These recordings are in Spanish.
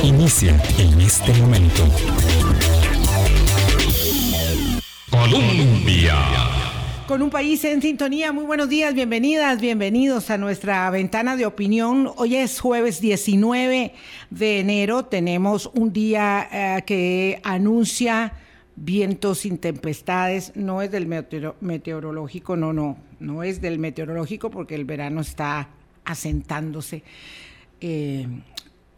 Inicia en este momento. Colombia. Con un país en sintonía, muy buenos días, bienvenidas, bienvenidos a nuestra ventana de opinión. Hoy es jueves 19 de enero, tenemos un día eh, que anuncia vientos sin tempestades, no es del meteorológico, no, no, no es del meteorológico porque el verano está asentándose eh,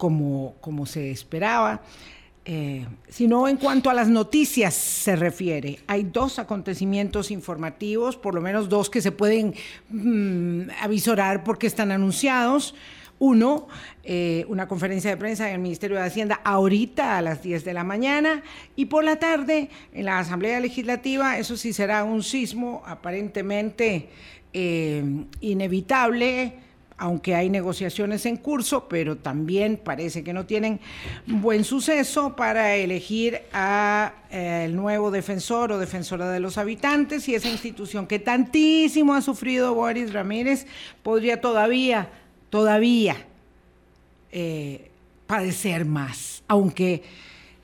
como, como se esperaba. Eh, sino en cuanto a las noticias se refiere. Hay dos acontecimientos informativos, por lo menos dos que se pueden mm, avisorar porque están anunciados. Uno, eh, una conferencia de prensa en el Ministerio de Hacienda ahorita a las 10 de la mañana y por la tarde en la Asamblea Legislativa, eso sí será un sismo aparentemente eh, inevitable aunque hay negociaciones en curso, pero también parece que no tienen buen suceso para elegir a eh, el nuevo defensor o defensora de los habitantes. Y esa institución que tantísimo ha sufrido Boris Ramírez podría todavía, todavía eh, padecer más, aunque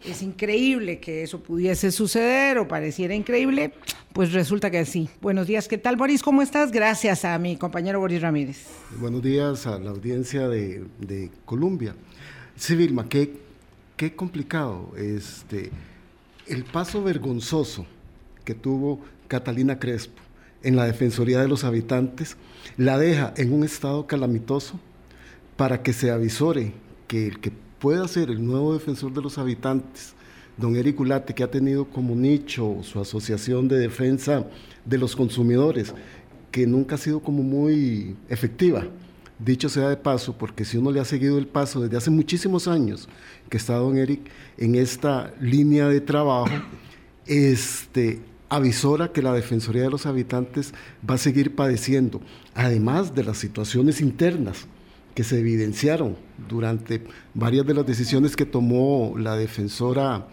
es increíble que eso pudiese suceder o pareciera increíble, pues resulta que sí. Buenos días, ¿qué tal Boris? ¿Cómo estás? Gracias a mi compañero Boris Ramírez. Buenos días a la audiencia de, Colombia. Sí, Vilma, qué, qué complicado. Este, el paso vergonzoso que tuvo Catalina Crespo en la Defensoría de los Habitantes la deja en un estado calamitoso para que se avisore que el que pueda ser el nuevo defensor de los habitantes, don Eric Ulate, que ha tenido como nicho su asociación de defensa de los consumidores, que nunca ha sido como muy efectiva. Dicho sea de paso, porque si uno le ha seguido el paso desde hace muchísimos años que está don Eric en esta línea de trabajo, este, avisora que la Defensoría de los Habitantes va a seguir padeciendo, además de las situaciones internas que se evidenciaron durante varias de las decisiones que tomó la defensora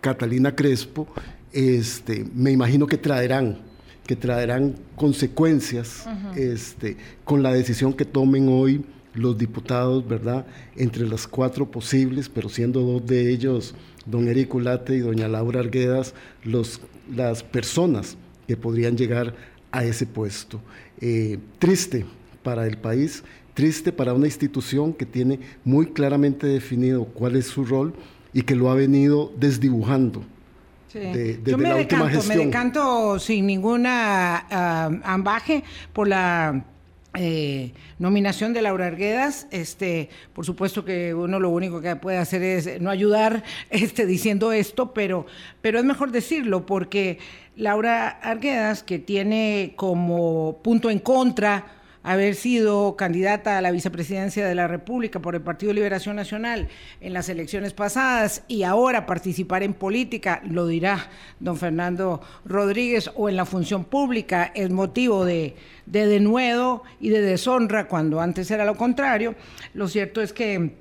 Catalina Crespo, este, me imagino que traerán, que traerán consecuencias este, con la decisión que tomen hoy los diputados, ¿verdad? Entre las cuatro posibles, pero siendo dos de ellos, don Eric Ulate y doña Laura Arguedas, los, las personas que podrían llegar a ese puesto. Eh, triste para el país triste para una institución que tiene muy claramente definido cuál es su rol y que lo ha venido desdibujando. desde Yo me la última gestión. me decanto sin ninguna uh, ambaje por la eh, nominación de Laura Arguedas, este, por supuesto que uno lo único que puede hacer es no ayudar este, diciendo esto, pero, pero es mejor decirlo porque Laura Arguedas, que tiene como punto en contra haber sido candidata a la vicepresidencia de la República por el Partido Liberación Nacional en las elecciones pasadas y ahora participar en política, lo dirá don Fernando Rodríguez, o en la función pública, es motivo de, denuedo y de deshonra cuando antes era lo contrario. Lo cierto es que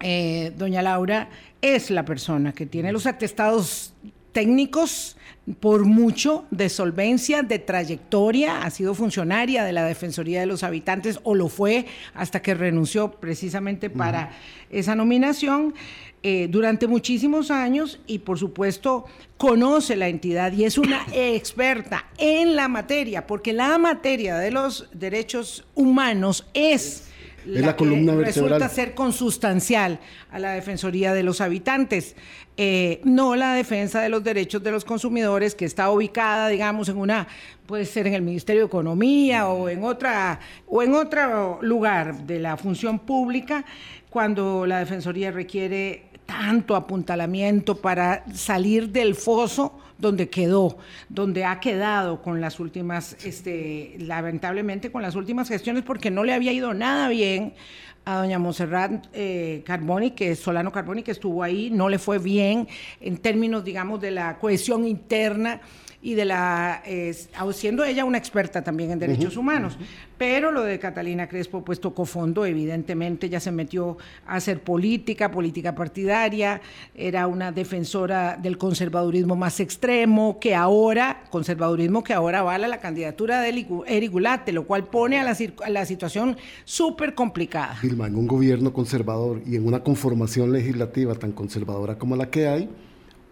eh, doña Laura es la persona que tiene los atestados técnicos por mucho de solvencia, de trayectoria, ha sido funcionaria de la Defensoría de los Habitantes o lo fue hasta que renunció precisamente para esa nominación. Eh, durante muchísimos años y por supuesto conoce la entidad y es una experta en la materia, porque la materia de los derechos humanos es la, columna resulta ser consustancial a la Defensoría de los Habitantes. Eh, no la defensa de los derechos de los consumidores, que está ubicada, digamos, en una, puede ser en el Ministerio de Economía o en otra, o en otro lugar de la función pública, cuando la Defensoría requiere tanto apuntalamiento para salir del foso donde quedó, donde ha quedado con las últimas, este, lamentablemente con las últimas gestiones, porque no le había ido nada bien a doña Monserrat eh, Carboni, que es Solano Carboni, que estuvo ahí, no le fue bien en términos, digamos, de la cohesión interna y de la, siendo ella una experta también en derechos humanos. Pero lo de Catalina Crespo pues tocó fondo, evidentemente ya se metió a hacer política, política partidaria, era una defensora del conservadurismo más extremo extremo que ahora, conservadurismo que ahora avala la candidatura de Eric Gulate, lo cual pone a la, a la situación súper complicada. Vilma, en un gobierno conservador y en una conformación legislativa tan conservadora como la que hay,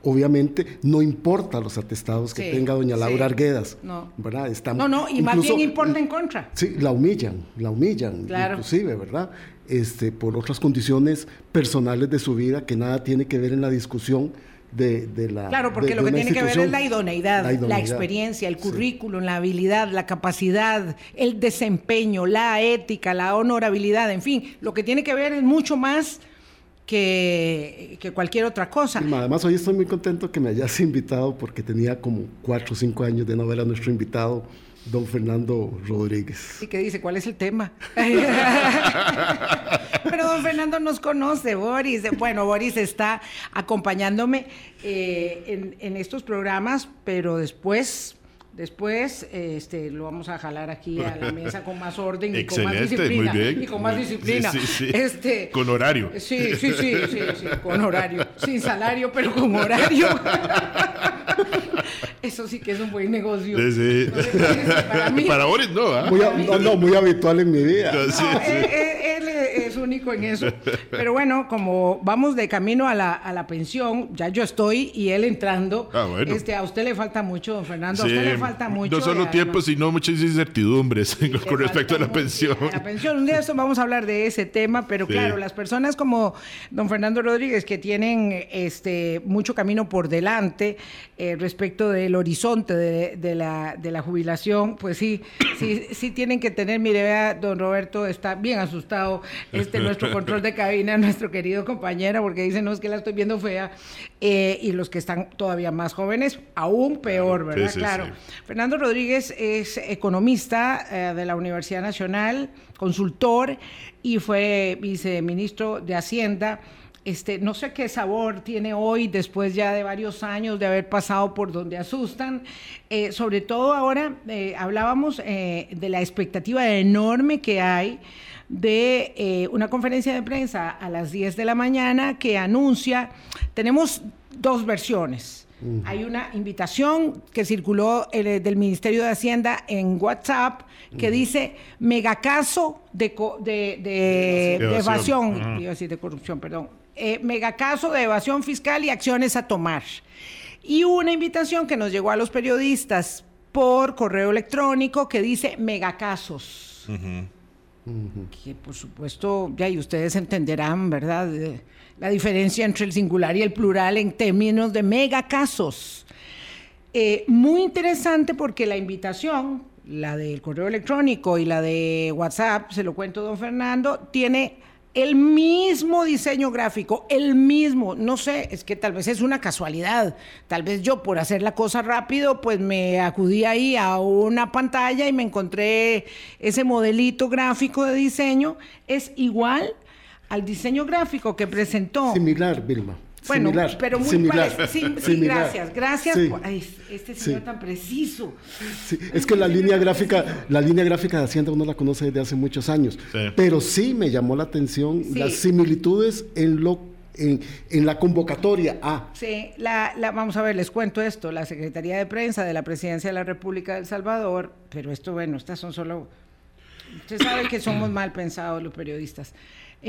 obviamente no importa los atestados que tenga doña Laura Arguedas. No. ¿verdad? no, no, y más bien importa en contra. Sí, la humillan, la humillan, inclusive, ¿verdad? Este, por otras condiciones personales de su vida que nada tiene que ver en la discusión de, la... Claro, porque lo que tiene que ver es la idoneidad, la, experiencia, el currículum, la habilidad, la capacidad, el desempeño, la ética, la honorabilidad, en fin, lo que tiene que ver es mucho más que, cualquier otra cosa. Además, hoy estoy muy contento que me hayas invitado porque tenía como cuatro o cinco años de no ver a nuestro invitado, don Fernando Rodríguez. ¿Y qué dice? ¿Cuál es el tema? Pero don Fernando nos conoce, Boris. Bueno, Boris está acompañándome eh, en, en estos programas, pero después Después este, lo vamos a jalar aquí a la mesa con más orden y con más disciplina. Muy bien. Y con más disciplina. Este, con horario. Sí, sí, sí, sí, sí, con horario. Sin salario, pero con horario. Eso sí que es un buen negocio. Sí, para, mí, para Boris no, ¿ah? muy, no, no, muy habitual en mi vida. No, él, es único en eso. Pero bueno, como vamos de camino a la, a la pensión, ya yo estoy y él entrando. Ah, bueno. este, a usted le falta mucho, don Fernando. A usted le falta mucho. No solo tiempo, sino muchas incertidumbres con respecto a la pensión. La pensión. Un día esto vamos a hablar de ese tema, pero claro, las personas como don Fernando Rodríguez que tienen este mucho camino por delante eh, respecto del horizonte de, la, de la jubilación, pues sí, sí, sí tienen que tener, mire, vea, don Roberto está bien asustado, este nuestro control de cabina, nuestro querido compañero, porque dice, no, es que la estoy viendo fea, eh, y los que están todavía más jóvenes, aún peor, ¿verdad? claro. Fernando Rodríguez es economista eh, de la Universidad Nacional, consultor, y fue viceministro de Hacienda este, no sé qué sabor tiene hoy, después ya de varios años de haber pasado por donde asustan. Eh, sobre todo ahora eh, hablábamos eh, de la expectativa enorme que hay de una conferencia de prensa a las 10 de la mañana que anuncia, tenemos dos versiones. Hay una invitación que circuló del Ministerio de Hacienda en WhatsApp que dice megacaso de, de, de, de evasión, iba a decir de corrupción, perdón, eh, megacaso de evasión fiscal y acciones a tomar. Y una invitación que nos llegó a los periodistas por correo electrónico que dice megacasos. Que por supuesto, ya y ustedes entenderán, ¿verdad? la diferencia entre el singular y el plural en términos de megacasos. Eh, muy interesante porque la invitación, la del correo electrónico y la de WhatsApp, se lo cuento don Fernando, tiene el mismo diseño gráfico, el mismo, no sé, es que tal vez es una casualidad, tal vez yo por hacer la cosa rápido, pues me acudí ahí a una pantalla y me encontré ese modelito gráfico de diseño, es igual al diseño gráfico que presentó. Similar, Vilma. Bueno, pero muy similar. Sí, gracias, gracias por este señor tan preciso. Es que la línea gráfica, la línea gráfica de Hacienda uno la conoce desde hace muchos años, pero sí me llamó la atención las similitudes en lo en, en, la convocatoria a. Sí, la, la, vamos a ver, les cuento esto. La Secretaría de Prensa de la Presidencia de la República de El Salvador, pero esto, bueno, estas son solo. Usted sabe que somos mal pensados los periodistas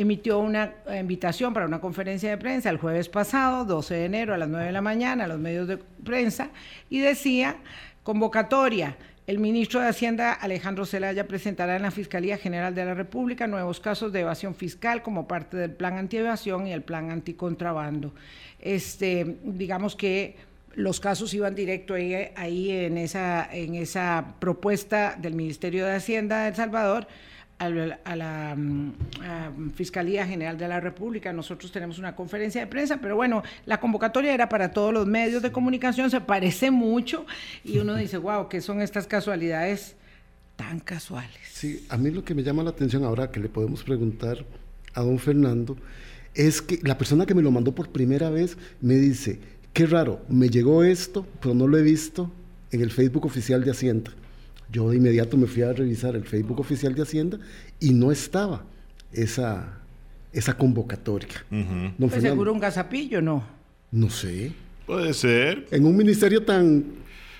emitió una invitación para una conferencia de prensa el jueves pasado, 12 de enero, a las 9 de la mañana, a los medios de prensa, y decía, convocatoria, el ministro de Hacienda, Alejandro Zelaya, presentará en la Fiscalía General de la República nuevos casos de evasión fiscal como parte del plan antievasión y el plan anticontrabando. Este, digamos que los casos iban directo ahí, ahí en, esa, en esa propuesta del Ministerio de Hacienda de El Salvador a la, mm, Fiscalía General de la República. Nosotros tenemos una conferencia de prensa, pero bueno, la convocatoria era para todos los medios de comunicación, se parece mucho y uno dice, wow, ¿qué son estas casualidades tan casuales? Sí, a mí lo que me llama la atención ahora que le podemos preguntar a don Fernando es que la persona que me lo mandó por primera vez me dice, qué raro, me llegó esto, pero no lo he visto en el Facebook oficial de Hacienda. Yo de inmediato me fui a revisar el Facebook oficial de Hacienda y no estaba esa, esa convocatoria. ¿No seguro un gazapillo, no? No sé. Puede ser. En un ministerio tan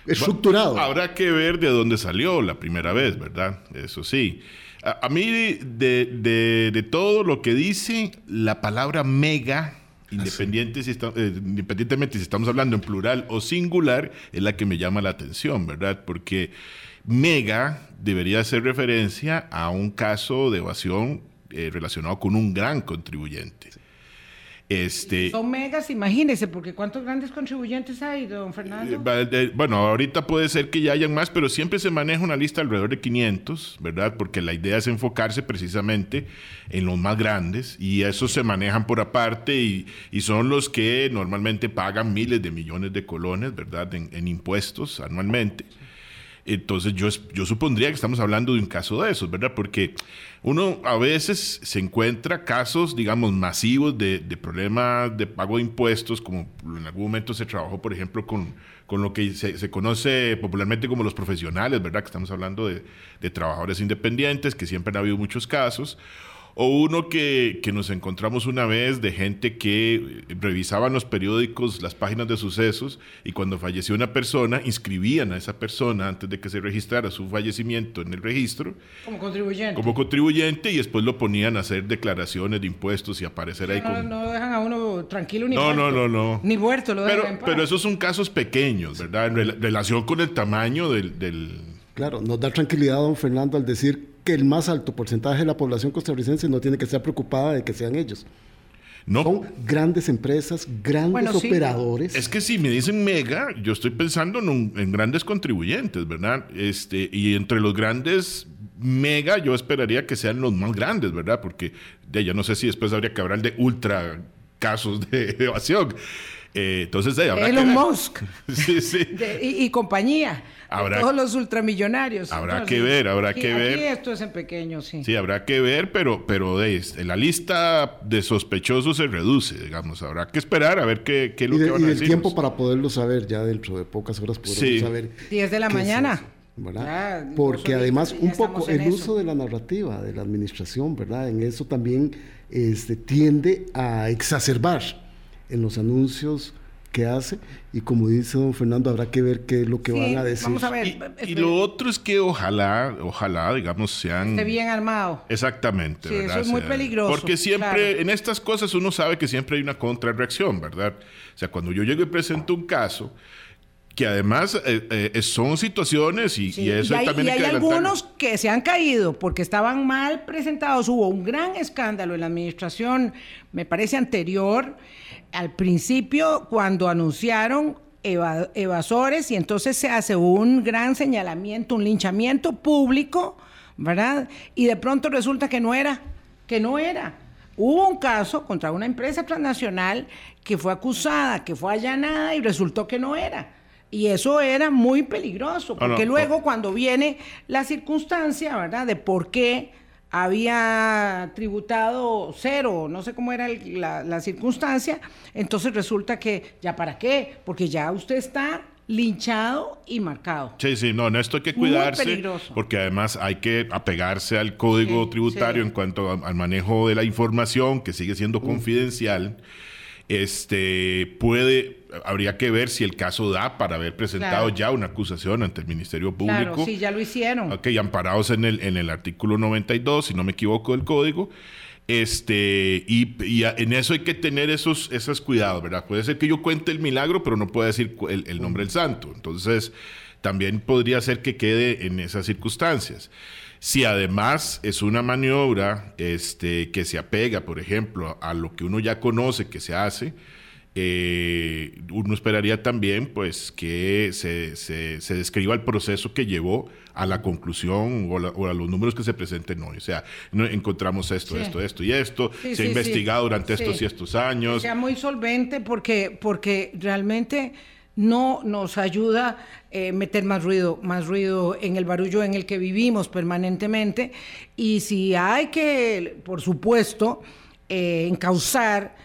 estructurado. Habrá que ver de dónde salió la primera vez, ¿verdad? Eso sí. A, mí, de, de, todo lo que dice, la palabra mega, independiente si eh, independientemente si estamos hablando en plural o singular, es la que me llama la atención, ¿verdad? Porque mega debería hacer referencia a un caso de evasión eh, relacionado con un gran contribuyente. Este, Son megas, imagínese, porque ¿cuántos grandes contribuyentes hay, don Fernando? Eh, bueno, ahorita puede ser que ya hayan más, pero siempre se maneja una lista alrededor de 500, ¿verdad? Porque la idea es enfocarse precisamente en los más grandes y esos se manejan por aparte y, son los que normalmente pagan miles de millones de colones, ¿verdad? En, impuestos anualmente. Entonces yo, yo supondría que estamos hablando de un caso de esos, ¿verdad? Porque uno a veces se encuentra casos, digamos, masivos de, problemas de pago de impuestos, como en algún momento se trabajó, por ejemplo, con, con lo que se, conoce popularmente como los profesionales, ¿verdad? Que estamos hablando de, de trabajadores independientes, que siempre han habido muchos casos o uno que, nos encontramos una vez de gente que revisaban los periódicos, las páginas de sucesos, y cuando falleció una persona, inscribían a esa persona antes de que se registrara su fallecimiento en el registro. Como contribuyente. Como contribuyente, y después lo ponían a hacer declaraciones de impuestos y aparecer ahí no, No dejan a uno tranquilo ni no, muerto. No, no, no. Ni muerto lo pero, dejan Pero esos son casos pequeños, ¿verdad? En relación con el tamaño del, del... Claro, nos da tranquilidad, don Fernando, al decir que el más alto porcentaje de la población costarricense no tiene que estar preocupada de que sean ellos. No. Son grandes empresas, grandes operadores. Es que si me dicen mega, yo estoy pensando en, grandes contribuyentes, ¿verdad? Este, y entre los grandes mega, yo esperaría que sean los más grandes, ¿verdad? Porque ya, ya no sé si después habría que hablar de ultra casos de evasión. Eh, entonces, de Elon Musk. sí, sí. y, compañía. todos los ultramillonarios. Habrá que ver, habrá que ver. esto es en pequeño, sí. Sí, habrá que ver, pero, pero de, la lista de sospechosos se reduce, digamos. Habrá que esperar a ver qué, qué es lo que van a decir. Y el tiempo para poderlo saber, ya dentro de pocas horas podremos saber. 10 de la mañana. ¿verdad? Porque además un poco el uso de la narrativa de la administración, ¿verdad? En eso también este, tiende a exacerbar en los anuncios que hace y como dice don Fernando habrá que ver qué es lo que van a decir. Vamos a ver. Y, lo otro es que ojalá, ojalá, digamos, sean... Esté bien armado. Exactamente. Sí, eso es muy peligroso. Porque siempre, en estas cosas uno sabe que siempre hay una contrarreacción, ¿verdad? O sea, cuando yo llego y presento un caso, que además eh, eh, son situaciones y, eso hay, también y hay algunos que se han caído porque estaban mal presentados. Hubo un gran escándalo en la administración, me parece anterior, al principio cuando anunciaron evasores y entonces se hace un gran señalamiento, un linchamiento público, ¿verdad? Y de pronto resulta que no era, que no era. Hubo un caso contra una empresa transnacional que fue acusada, que fue allanada y resultó que no era. Y eso era muy peligroso, ah, porque luego cuando viene la circunstancia, ¿verdad? De por qué había tributado cero, no sé cómo era la, circunstancia, entonces resulta que ya para qué, porque ya usted está linchado y marcado. Sí, sí, no, en esto hay que cuidarse, porque además hay que apegarse al código tributario en cuanto al manejo de la información, que sigue siendo confidencial este, puede, habría que ver si el caso da para haber presentado ya una acusación ante el Ministerio Público. Claro, sí, ya lo hicieron. Ok, amparados en el, en el artículo 92, si no me equivoco, del código. Este, y, en eso hay que tener esos, esos cuidados, ¿verdad? Puede ser que yo cuente el milagro, pero no puedo decir el, el nombre del santo. Entonces, también podría ser que quede en esas circunstancias. Si además es una maniobra este, que se apega, por ejemplo, a lo que uno ya conoce que se hace, eh, uno esperaría también pues que se, se, describa el proceso que llevó a la conclusión o, a los números que se presenten hoy. O sea, encontramos esto, esto, esto y esto, se ha investigado durante estos y estos años. sea muy solvente porque, porque realmente no nos ayuda eh, meter más ruido, más ruido en el barullo en el que vivimos permanentemente. Y si hay que, por supuesto, eh, encauzar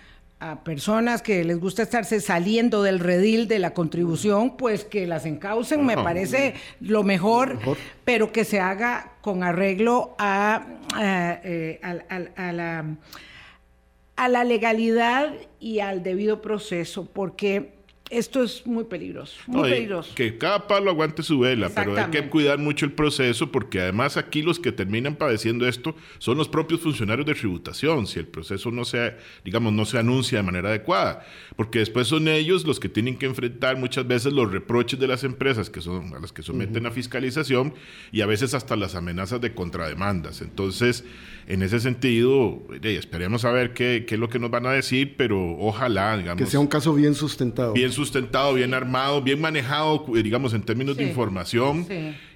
a personas que les gusta estarse saliendo del redil de la contribución, pues que las encaucen, me parece lo mejor, pero que se haga con arreglo a, eh, a, la, a la legalidad y al debido proceso, porque esto es muy peligroso, muy peligroso. Que cada palo aguante su vela, pero hay que cuidar mucho el proceso porque además aquí los que terminan padeciendo esto son los propios funcionarios de tributación, si el proceso no se, digamos, no se anuncia de manera adecuada, porque después son ellos los que tienen que enfrentar muchas veces los reproches de las empresas que son a las que someten a fiscalización y a veces hasta las amenazas de contrademandas. Entonces, en ese sentido, esperemos a ver qué, qué, es lo que nos van a decir, pero ojalá, digamos... Que sea un caso bien sustentado. Bien sustentado, bien armado, bien manejado, digamos, en términos de información.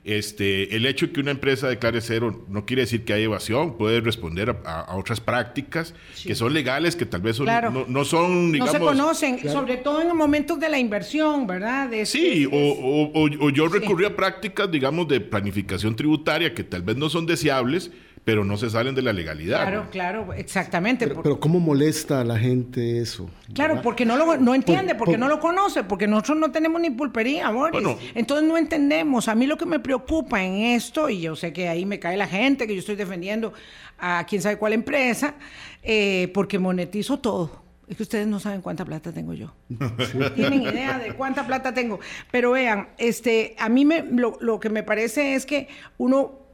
Este, el hecho de que una empresa declare cero no quiere decir que hay evasión, puede responder a, otras prácticas que son legales, que tal vez no, son, digamos... No se conocen, sobre todo en momentos de la inversión, ¿verdad? sí, o, o, yo recurrí a prácticas, digamos, de planificación tributaria que tal vez no son deseables, pero no se salen de la legalidad. Claro, claro, exactamente. Pero, ¿cómo molesta a la gente eso? Claro, porque no lo no entiende, porque no lo conoce, porque nosotros no tenemos ni pulpería, Boris. Entonces no entendemos. A mí lo que me preocupa en esto, y yo sé que ahí me cae la gente, que yo estoy defendiendo a quién sabe cuál empresa, eh, porque monetizo todo. Es que ustedes no saben cuánta plata tengo yo. No tienen idea de cuánta plata tengo. Pero vean, este, a mí me, lo, lo que me parece es que uno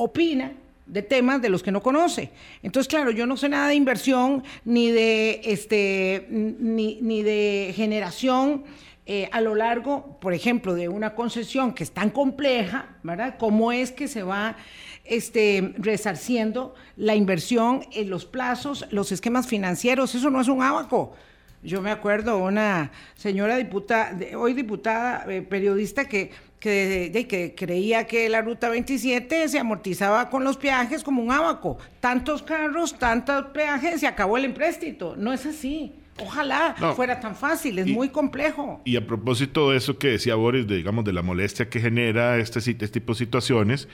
opina de temas de los que no conoce. Entonces, claro, yo no sé nada de inversión ni de este ni, de generación eh, a lo largo, por ejemplo, de una concesión que es tan compleja, ¿verdad? ¿Cómo es que se va este, resarciendo la inversión en los plazos, los esquemas financieros? Eso no es un abaco. Yo me acuerdo una señora diputada, hoy diputada, eh, periodista, que que, que creía que la ruta 27 se amortizaba con los peajes como un abaco. Tantos carros, tantos peajes, se acabó el empréstito. No es así. Ojalá fuera tan fácil, es muy complejo. Y a propósito de eso que decía Boris, de, digamos, de la molestia que genera este, este tipo de situaciones,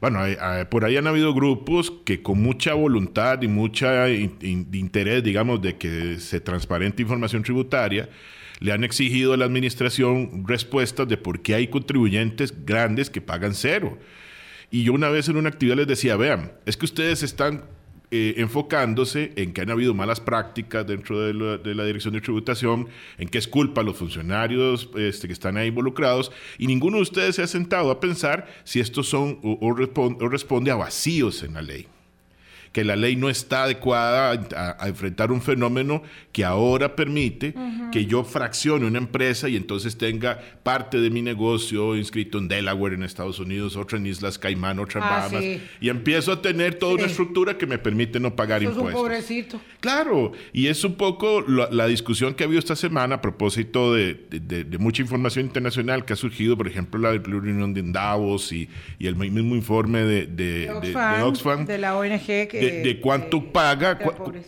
bueno, por ahí han habido grupos que con mucha voluntad y mucha interés, digamos, de que se transparente información tributaria, le han exigido a la administración respuestas de por qué hay contribuyentes grandes que pagan cero. Y yo una vez en una actividad les decía, vean, es que ustedes están eh, enfocándose en que han habido malas prácticas dentro de la, Dirección de Tributación, en que es culpa los funcionarios este, que están ahí involucrados, y ninguno de ustedes se ha sentado a pensar si estos son o responde a vacíos en la ley que la ley no está adecuada a, enfrentar un fenómeno que ahora permite que yo fraccione una empresa y entonces tenga parte de mi negocio inscrito en Delaware, en Estados Unidos, otra en Islas Caimán, otra en ah, Bahamas, y empiezo a tener toda una estructura que me permite no pagar impuestos. pobrecito. Claro, y es un poco la, discusión que ha habido esta semana a propósito de, mucha información internacional que ha surgido, por ejemplo, la reunión de Davos y, y el mismo informe de, Oxfam, de la ONG que de, cuánto paga,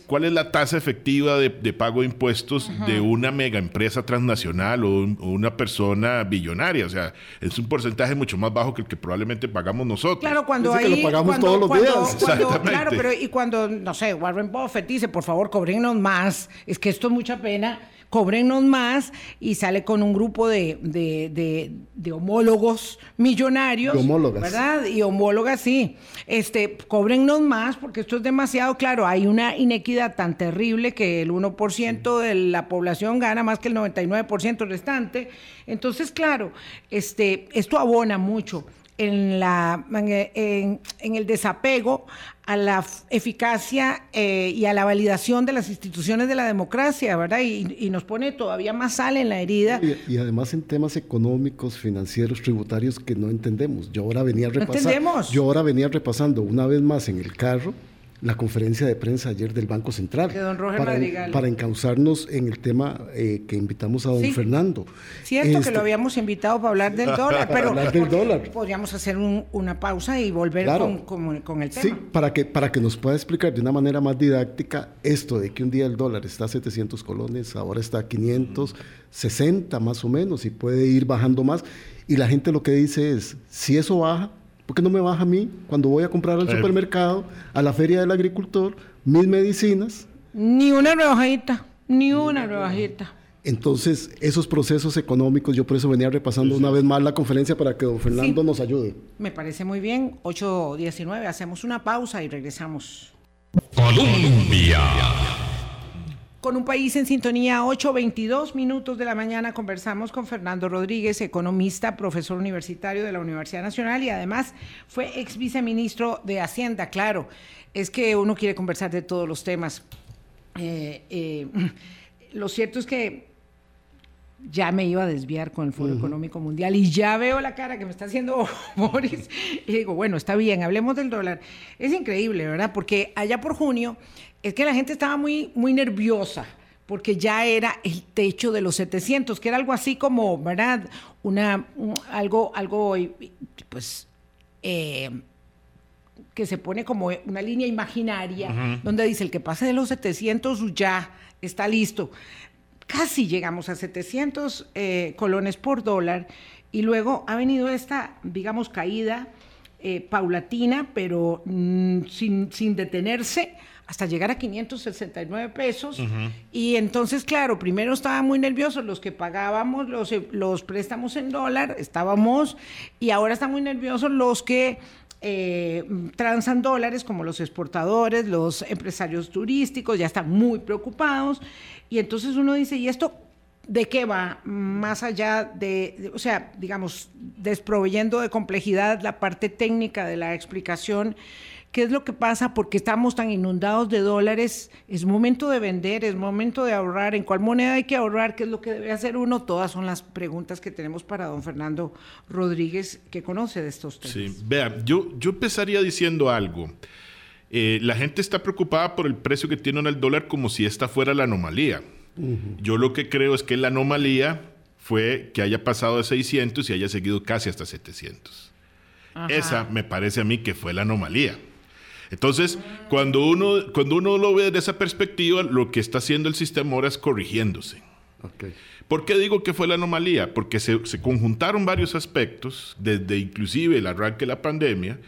cuál es la tasa efectiva de, pago de impuestos de una mega empresa transnacional o, una persona billonaria. O sea, es un porcentaje mucho más bajo que el que probablemente pagamos nosotros. Claro, cuando hay, que lo pagamos todos los días. claro, pero y cuando, no sé, Warren Buffett dice, por favor, cobrenos más, es que esto es mucha pena cóbrennos más y sale con un grupo de, de, homólogos millonarios. homólogas. ¿Verdad? Y homólogas, sí. Este, cóbrennos más porque esto es demasiado claro. Hay una inequidad tan terrible que el 1% de la población gana más que el 99% restante. Entonces, claro, este, esto abona mucho en, la, en, el desapego a la eficacia eh, y a la validación de las instituciones de la democracia, ¿verdad? Y, nos pone todavía más sal en la herida. Y, además en temas económicos, financieros, tributarios que no entendemos. Yo ahora venía repasando. Yo ahora venía repasando una vez más en el carro la conferencia de prensa ayer del Banco Central. De don Roger para, Madrigal. Para encauzarnos en el tema eh, que invitamos a don Fernando. Cierto que lo este, habíamos invitado para hablar del dólar, pero hablar del dólar. podríamos hacer una pausa y volver con, con, el tema. Sí, para que, para que nos pueda explicar de una manera más didáctica esto de que un día el dólar está a 700 colones, ahora está a 560 más o menos y puede ir bajando más. Y la gente lo que dice es, si eso baja, ¿Por qué no me baja a mí cuando voy a comprar al supermercado, a la feria del agricultor, mis medicinas? Ni una rebajita, ni una rebajita. Entonces, esos procesos económicos, yo por eso venía repasando una vez más la conferencia para que don Fernando nos ayude. Me parece muy bien. 8.19, hacemos una pausa y regresamos. Colombia. Con un país en sintonía, 8.22 minutos de la mañana, conversamos con Fernando Rodríguez, economista, profesor universitario de la Universidad Nacional y además fue ex viceministro de Hacienda. Claro, es que uno quiere conversar de todos los temas. Eh, eh, lo cierto es que ya me iba a desviar con el Foro Económico Mundial y ya veo la cara que me está haciendo Boris y digo, bueno, está bien, hablemos del dólar. Es increíble, ¿verdad? Porque allá por junio es que la gente estaba muy, muy nerviosa porque ya era el techo de los 700, que era algo así como, ¿verdad? Una, algo, algo, pues, eh, que se pone como una línea imaginaria, donde dice, el que pase de los 700 ya está listo. Casi llegamos a 700 eh, colones por dólar y luego ha venido esta, digamos, caída eh, paulatina, pero mm, sin, sin detenerse hasta llegar a 569 pesos. Y entonces, claro, primero estaban muy nerviosos los que pagábamos los, los préstamos en dólar, estábamos, y ahora están muy nerviosos los que eh, transan dólares, como los exportadores, los empresarios turísticos, ya están muy preocupados. Y entonces uno dice, ¿y esto de qué va? Más allá de o sea, digamos, desproveyendo de complejidad la parte técnica de la explicación. ¿Qué es lo que pasa? Porque estamos tan inundados de dólares. Es momento de vender, es momento de ahorrar. ¿En cuál moneda hay que ahorrar? ¿Qué es lo que debe hacer uno? Todas son las preguntas que tenemos para don Fernando Rodríguez, que conoce de estos temas. Sí, vea, yo, yo empezaría diciendo algo. Eh, la gente está preocupada por el precio que tiene el dólar como si esta fuera la anomalía. Yo lo que creo es que la anomalía fue que haya pasado de 600 y haya seguido casi hasta 700. Esa me parece a mí que fue la anomalía. Entonces, cuando uno, cuando uno lo ve desde esa perspectiva, lo que está haciendo el sistema ahora es corrigiéndose. ¿Por qué digo que fue la anomalía? Porque se, se conjuntaron varios aspectos, desde inclusive el arranque de la pandemia,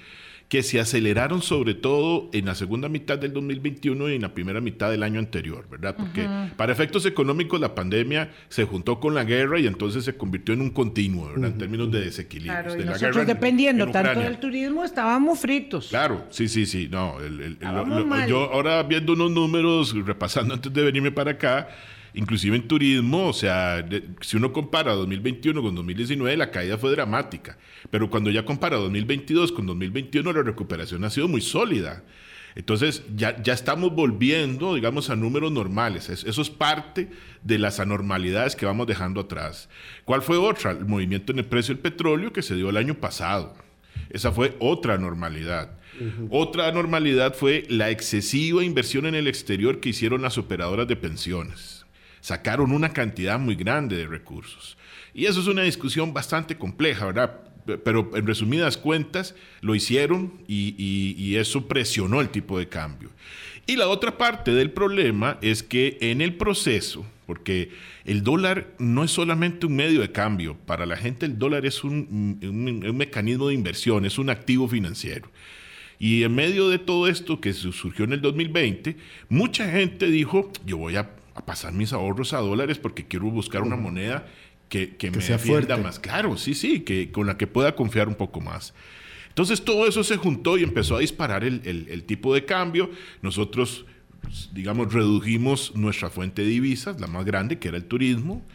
que se aceleraron sobre todo en la segunda mitad del 2021 y en la primera mitad del año anterior, ¿verdad? Porque para efectos económicos la pandemia se juntó con la guerra y entonces se convirtió en un continuo, ¿verdad? En términos de desequilibrio. Claro, de la nosotros dependiendo tanto del turismo estábamos fritos. Claro, sí, sí, sí. No, yo ahora viendo unos números, repasando antes de venirme para acá, inclusive en turismo, o sea, si uno compara 2021 con 2019, la caída fue dramática, pero cuando ya compara 2022 con 2021, la recuperación ha sido muy sólida. Entonces ya, ya estamos volviendo, digamos, a números normales. Eso es parte de las anormalidades que vamos dejando atrás. ¿Cuál fue otra? El movimiento en el precio del petróleo que se dio el año pasado. Esa fue otra normalidad. Otra anormalidad fue la excesiva inversión en el exterior que hicieron las operadoras de pensiones sacaron una cantidad muy grande de recursos. Y eso es una discusión bastante compleja, ¿verdad? Pero en resumidas cuentas lo hicieron y, eso presionó el tipo de cambio. Y la otra parte del problema es que en el proceso, porque el dólar no es solamente un medio de cambio, para la gente el dólar es un, un, mecanismo de inversión, es un activo financiero. Y en medio de todo esto que surgió en el 2020, mucha gente dijo, yo voy a a pasar mis ahorros a dólares porque quiero buscar una moneda que, me sea defienda más. Claro, sí, sí, que, con la que pueda confiar un poco más. Entonces todo eso se juntó y empezó a disparar el, el tipo de cambio. Nosotros, digamos, redujimos nuestra fuente de divisas, la más grande, que era el turismo.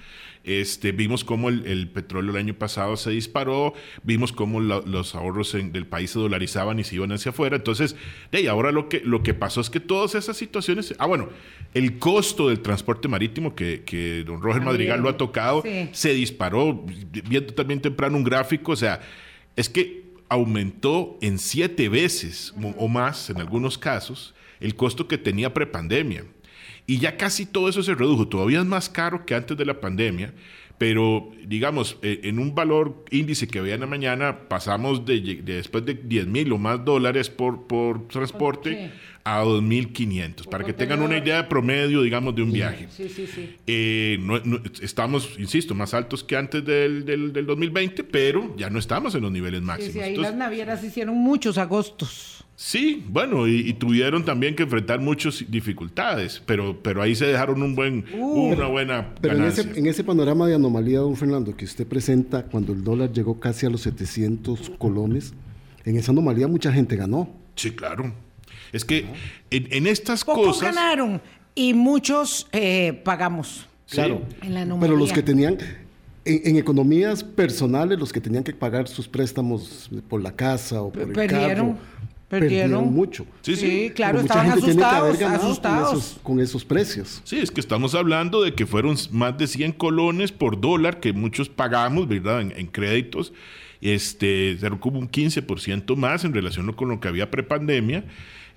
Este, vimos cómo el, petróleo el año pasado se disparó, vimos cómo los ahorros del país se dolarizaban y se iban hacia afuera. Entonces, y ahora lo que, lo que pasó es que todas esas situaciones, ah, bueno, el costo del transporte marítimo, que, don Roger Madrigal lo ha tocado, se disparó, viendo también temprano un gráfico, o sea, es que aumentó en siete veces o más en algunos casos el costo que tenía prepandemia. Y ya casi todo eso se redujo. Todavía es más caro que antes de la pandemia, pero digamos, eh, en un valor índice que vean la mañana, pasamos de, después de 10 mil o más dólares por, por transporte a 2.500, para que tengan una idea de promedio, digamos, de un viaje. Sí, sí, sí. Eh, estamos, insisto, más altos que antes del, del, 2020, pero ya no estamos en los niveles máximos. Sí, ahí las navieras hicieron muchos agostos. Sí, bueno, y, tuvieron también que enfrentar muchas dificultades, pero, pero ahí se dejaron un buen, uh. una buena Pero en ese, en ese, panorama de anomalía, don Fernando, que usted presenta cuando el dólar llegó casi a los 700 colones, en esa anomalía mucha gente ganó. Sí, claro. Es que en, estas cosas... ganaron. y muchos eh, pagamos. Claro, pero los que tenían, en, economías personales, los que tenían que pagar sus préstamos por la casa o por el carro, perdieron, mucho. Sí, sí, claro, estaban asustados, asustados. Con, esos, precios. Sí, es que estamos hablando de que fueron más de 100 colones por dólar que muchos pagamos, ¿verdad?, en, créditos. Este, como un 15% más en relación con lo que había prepandemia.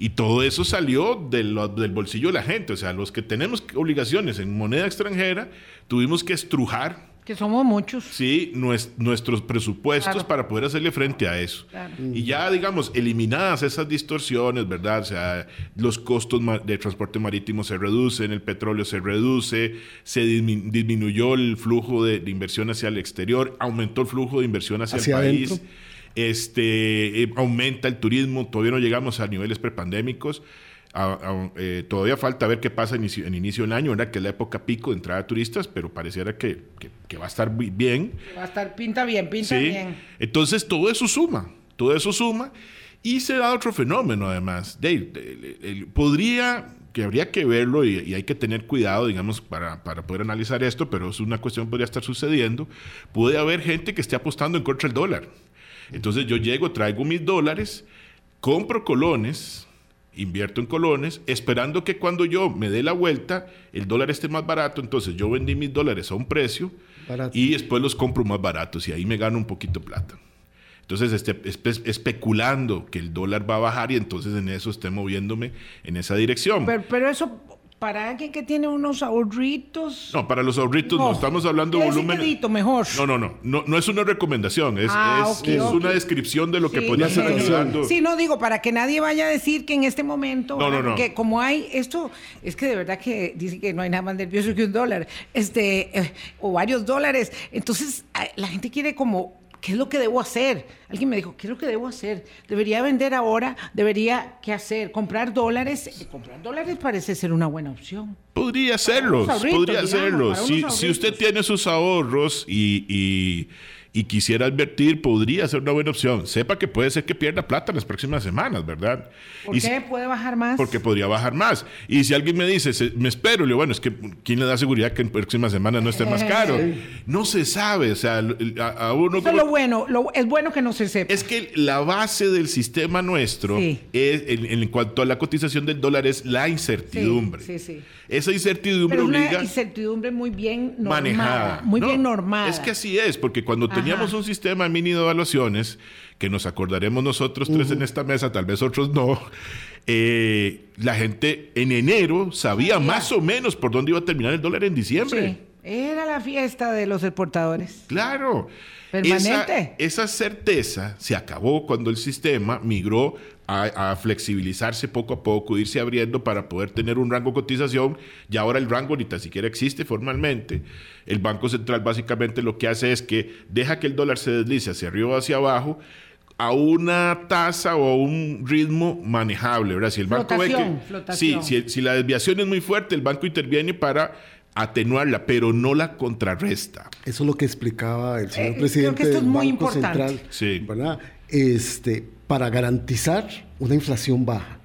Y todo eso salió del bolsillo de la gente. O sea, los que tenemos obligaciones en moneda extranjera, tuvimos que estrujar que somos muchos. Sí, nuestros presupuestos para poder hacerle frente a eso. Y ya, digamos, eliminadas esas distorsiones, ¿verdad? O sea, los costos de transporte marítimo se reducen, el petróleo se reduce, se disminuyó el flujo de, inversión hacia el exterior, aumentó el flujo de inversión hacia, el país. Este, eh, aumenta el turismo, todavía no llegamos a niveles prepandémicos. Eh, todavía falta ver qué pasa en inicio, en inicio del año, ¿verdad? que es la época pico de entrada de turistas, pero pareciera que, va a estar bien. Va a estar, pinta bien, pinta bien. Entonces todo eso suma, todo eso suma. Y se da otro fenómeno además. podría, que habría que verlo y, hay que tener cuidado, digamos, para, para, poder analizar esto, pero es una cuestión que podría estar sucediendo. Puede haber gente que esté apostando en contra del dólar. Entonces yo llego, traigo mis dólares, compro colones, invierto en colones, esperando que cuando yo me dé la vuelta, el dólar esté más barato, entonces yo vendí mis dólares a un precio y después los compro más baratos y ahí me gano un poquito de plata. Entonces, este, especulando que el dólar va a bajar y entonces en eso esté moviéndome en esa dirección. Pero, pero eso para alguien que tiene unos ahorritos. No, para los ahorritos no, estamos hablando de volumen. mejor. No, no, no, no, no es una recomendación, es, ah, es, una descripción de lo que podría estar ayudando. Sí, no digo, para que nadie vaya a decir que en este momento, que como hay esto, es que de verdad que dicen que no hay nada más nervioso que un dólar, este, eh, o varios dólares. Entonces, la gente quiere como ¿Qué es lo que debo hacer? Alguien me dijo, ¿qué es lo que debo hacer? ¿Debería vender ahora? ¿Debería qué hacer? ¿Comprar dólares? Comprar dólares parece ser una buena opción. Podría serlo, podría serlo. Si, si, usted tiene sus ahorros y y quisiera advertir, podría ser una buena opción. Sepa que puede ser que pierda plata en las próximas semanas, ¿verdad? ¿Por qué puede bajar más? Porque podría bajar más. Y si alguien me dice, me espero, le digo, bueno, es que ¿quién le da seguridad que en próximas semanas no esté más caro? No se sabe, o sea, a, uno... Eso es lo bueno, es bueno que no se sepa. Es que la base del sistema nuestro, es, en, cuanto a la cotización del dólar, es la incertidumbre. Sí, sí. Esa incertidumbre Pero obliga... una incertidumbre muy bien manejada. Muy bien normada. Es que así es, porque cuando teníamos un sistema de mini evaluaciones, que nos acordaremos nosotros tres en esta mesa, tal vez otros no, eh, la gente en enero sabía más o menos por dónde iba a terminar el dólar en diciembre. Sí. Era la fiesta de los exportadores. Claro. Permanente. Esa, certeza se acabó cuando el sistema migró a, flexibilizarse poco a poco, irse abriendo para poder tener un rango de cotización. Y ahora el rango ni tan siquiera existe formalmente. El Banco Central básicamente lo que hace es que deja que el dólar se deslice hacia arriba o hacia abajo a una tasa o a un ritmo manejable, ¿verdad? Si el banco ve que, sí, si la desviación es muy fuerte, el banco interviene para atenuarla, pero no la contrarresta. Eso es lo que explicaba el señor eh, presidente del Banco Central, sí. ¿verdad? Este, para garantizar una inflación baja.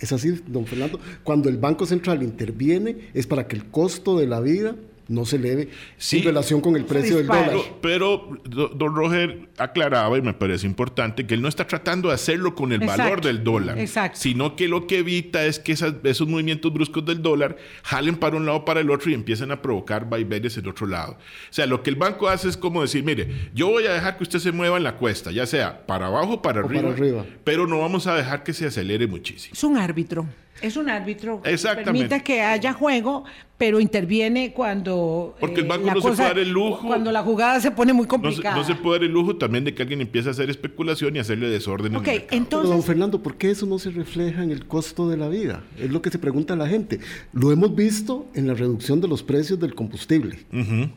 Es así, don Fernando. Cuando el Banco Central interviene es para que el costo de la vida no se eleve en relación con el precio del dólar. Pero, don Roger aclaraba, y me parece importante, que él no está tratando de hacerlo con el valor del dólar, sino que lo que evita es que esos movimientos bruscos del dólar jalen para un lado para el otro y empiecen a provocar vaivenes en otro lado. O sea, lo que el banco hace es como decir, mire, yo voy a dejar que usted se mueva en la cuesta, ya sea para abajo o para, arriba, para arriba, pero no vamos a dejar que se acelere muchísimo. Es un árbitro. Es un árbitro que permite que haya juego, pero interviene cuando. Porque el eh, banco no se puede dar el lujo. Cuando la jugada se pone muy complicada. No se, puede dar el lujo también de que alguien empiece a hacer especulación y hacerle desorden. Ok, entonces. Pero, don Fernando, ¿por qué eso no se refleja en el costo de la vida? Es lo que se pregunta la gente. Lo hemos visto en la reducción de los precios del combustible,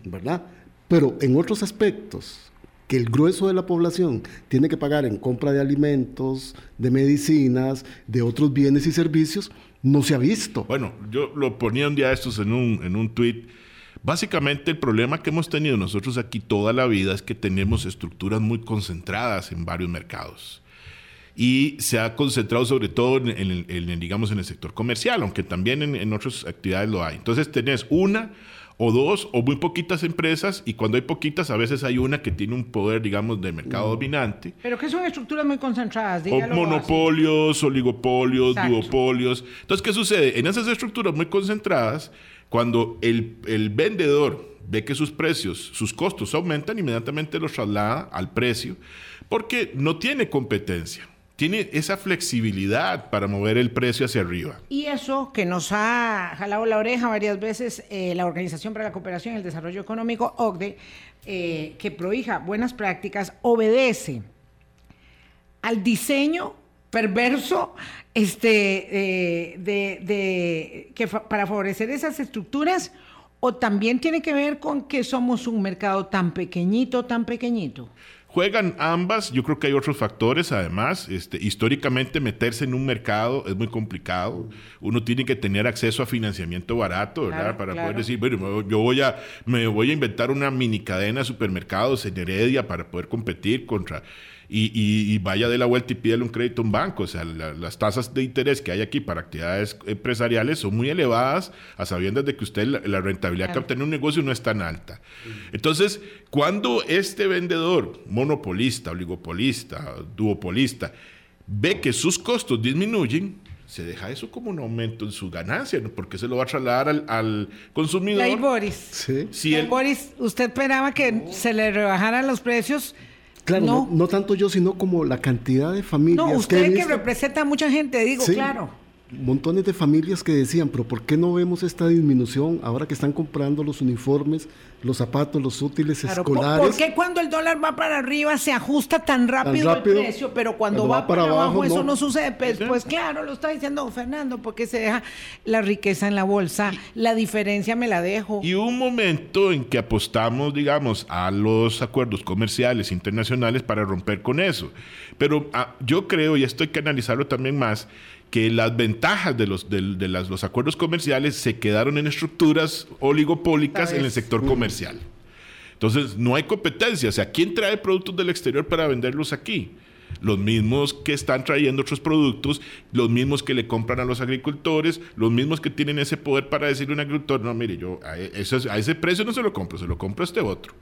¿verdad? Pero en otros aspectos, que el grueso de la población tiene que pagar en compra de alimentos, de medicinas, de otros bienes y servicios, no se ha visto. Bueno, yo lo ponía un día estos en un, en un tuit. Básicamente el problema que hemos tenido nosotros aquí toda la vida es que tenemos estructuras muy concentradas en varios mercados. y se ha concentrado sobre todo en, el, digamos, en el sector comercial, aunque también en, en otras actividades lo hay. Entonces tenés una o dos o muy poquitas empresas y cuando hay poquitas a veces hay una que tiene un poder, digamos, de mercado mm. dominante. Pero que son estructuras muy concentradas. O monopolios, oligopolios, duopolios. Entonces, ¿qué sucede? En esas estructuras muy concentradas, cuando el, el vendedor ve que sus precios, sus costos aumentan, inmediatamente los traslada al precio porque no tiene competencia tiene esa flexibilidad para mover el precio hacia arriba. Y eso que nos ha jalado la oreja varias veces eh, la Organización para la Cooperación y el Desarrollo Económico, OCDE, eh, que prohija buenas prácticas, obedece al diseño perverso este, de, que para favorecer esas estructuras o también tiene que ver con que somos un mercado tan pequeñito, tan pequeñito. Juegan ambas, yo creo que hay otros factores además. Este, históricamente meterse en un mercado es muy complicado. Uno tiene que tener acceso a financiamiento barato, ¿verdad? Para poder decir, bueno, yo voy a, me voy a inventar una mini cadena de supermercados en Heredia para poder competir contra y, vaya de la vuelta y pídele un crédito a un banco. O sea, las tasas de interés que hay aquí para actividades empresariales son muy elevadas, a sabiendas de que usted la, rentabilidad que obtiene un negocio no es tan alta. Entonces, cuando este vendedor, monopolista, oligopolista, duopolista, ve que sus costos disminuyen, se deja eso como un aumento en su ganancia, porque se lo va a trasladar al, consumidor. Y Boris. Sí. Boris, ¿usted esperaba que se le rebajaran los precios Claro, no. tanto yo, sino como la cantidad de familias. No, usted que, representa a mucha gente, digo, claro montones de familias que decían, pero ¿por qué no vemos esta disminución ahora que están comprando los uniformes, los zapatos, los útiles escolares? ¿Por qué cuando el dólar va para arriba se ajusta tan rápido, el precio, pero cuando, va, para, abajo, eso no, sucede? Pues, pues, claro, lo está diciendo Fernando, porque se deja la riqueza en la bolsa, la diferencia me la dejo. Y un momento en que apostamos, digamos, a los acuerdos comerciales internacionales para romper con eso. Pero ah, yo creo, y esto hay que analizarlo también más, que las ventajas de los, de, los acuerdos comerciales se quedaron en estructuras oligopólicas en el sector comercial. Entonces, no hay competencia. O sea, ¿quién trae productos del exterior para venderlos aquí? Los mismos que están trayendo otros productos, los mismos que le compran a los agricultores, los mismos que tienen ese poder para decirle a un agricultor, no, mire, yo a, a ese precio no se lo compro, se lo compro a este otro.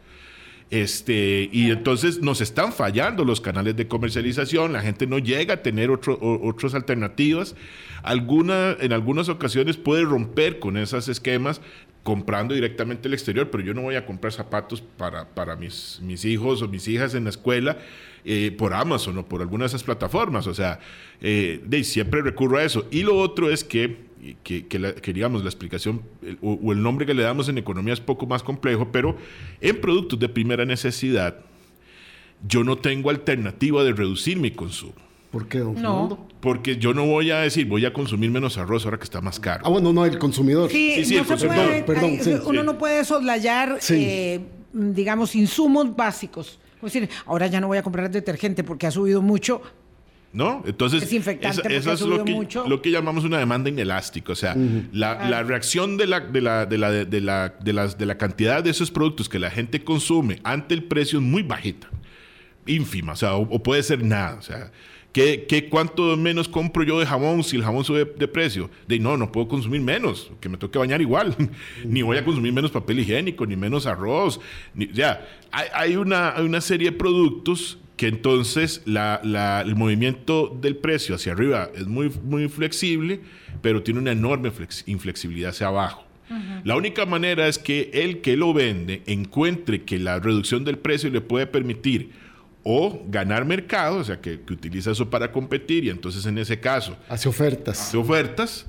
Este, y entonces nos están fallando los canales de comercialización, la gente no llega a tener otras alternativas. Alguna, en algunas ocasiones puede romper con esos esquemas comprando directamente el exterior, pero yo no voy a comprar zapatos para, para mis, mis hijos o mis hijas en la escuela eh, por Amazon o por alguna de esas plataformas. O sea, eh, de, siempre recurro a eso. Y lo otro es que que, la, digamos la explicación o, el nombre que le damos en economía es poco más complejo, pero en productos de primera necesidad yo no tengo alternativa de reducir mi consumo. ¿Por qué, don Fernando? Porque yo no voy a decir, voy a consumir menos arroz ahora que está más caro. Ah, bueno, no, el consumidor. Sí, sí, perdón, uno no puede soslayar, eh, digamos, insumos básicos. Es decir, ahora ya no voy a comprar detergente porque ha subido mucho, ¿No? Entonces, eso, es lo que, lo que, llamamos una demanda inelástica. O sea, la, reacción de la, de, la, de, la, de, la, de, las, de la cantidad de esos productos que la gente consume ante el precio es muy bajita, ínfima, o sea, o, puede ser nada. O sea, ¿qué, ¿qué, cuánto menos compro yo de jamón si el jamón sube de precio? De no, no puedo consumir menos, que me toque bañar igual. ni voy a consumir menos papel higiénico, ni menos arroz. Ni, ya, hay, hay, una, hay una serie de productos que entonces el movimiento del precio hacia arriba es muy, muy flexible, pero tiene una enorme inflexibilidad hacia abajo. La única manera es que el que lo vende encuentre que la reducción del precio le puede permitir o ganar mercado, o sea, que, que utiliza eso para competir y entonces en ese caso... Hace ofertas. Hace ofertas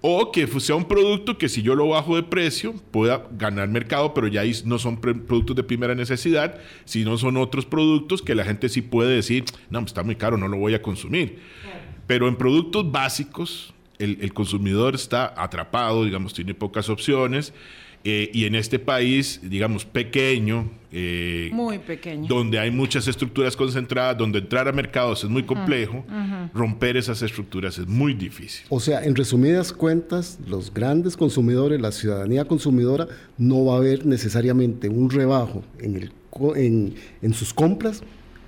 o que sea un producto que si yo lo bajo de precio pueda ganar mercado, pero ya no son productos de primera necesidad, sino son otros productos que la gente sí puede decir, no, pues está muy caro, no lo voy a consumir. Pero en productos básicos, el, el consumidor está atrapado, digamos, tiene pocas opciones. Eh, y en este país, digamos, pequeño, eh, muy pequeño, donde hay muchas estructuras concentradas, donde entrar a mercados es muy complejo, romper esas estructuras es muy difícil. O sea, en resumidas cuentas, los grandes consumidores, la ciudadanía consumidora, no va a haber necesariamente un rebajo en, el, en, en sus compras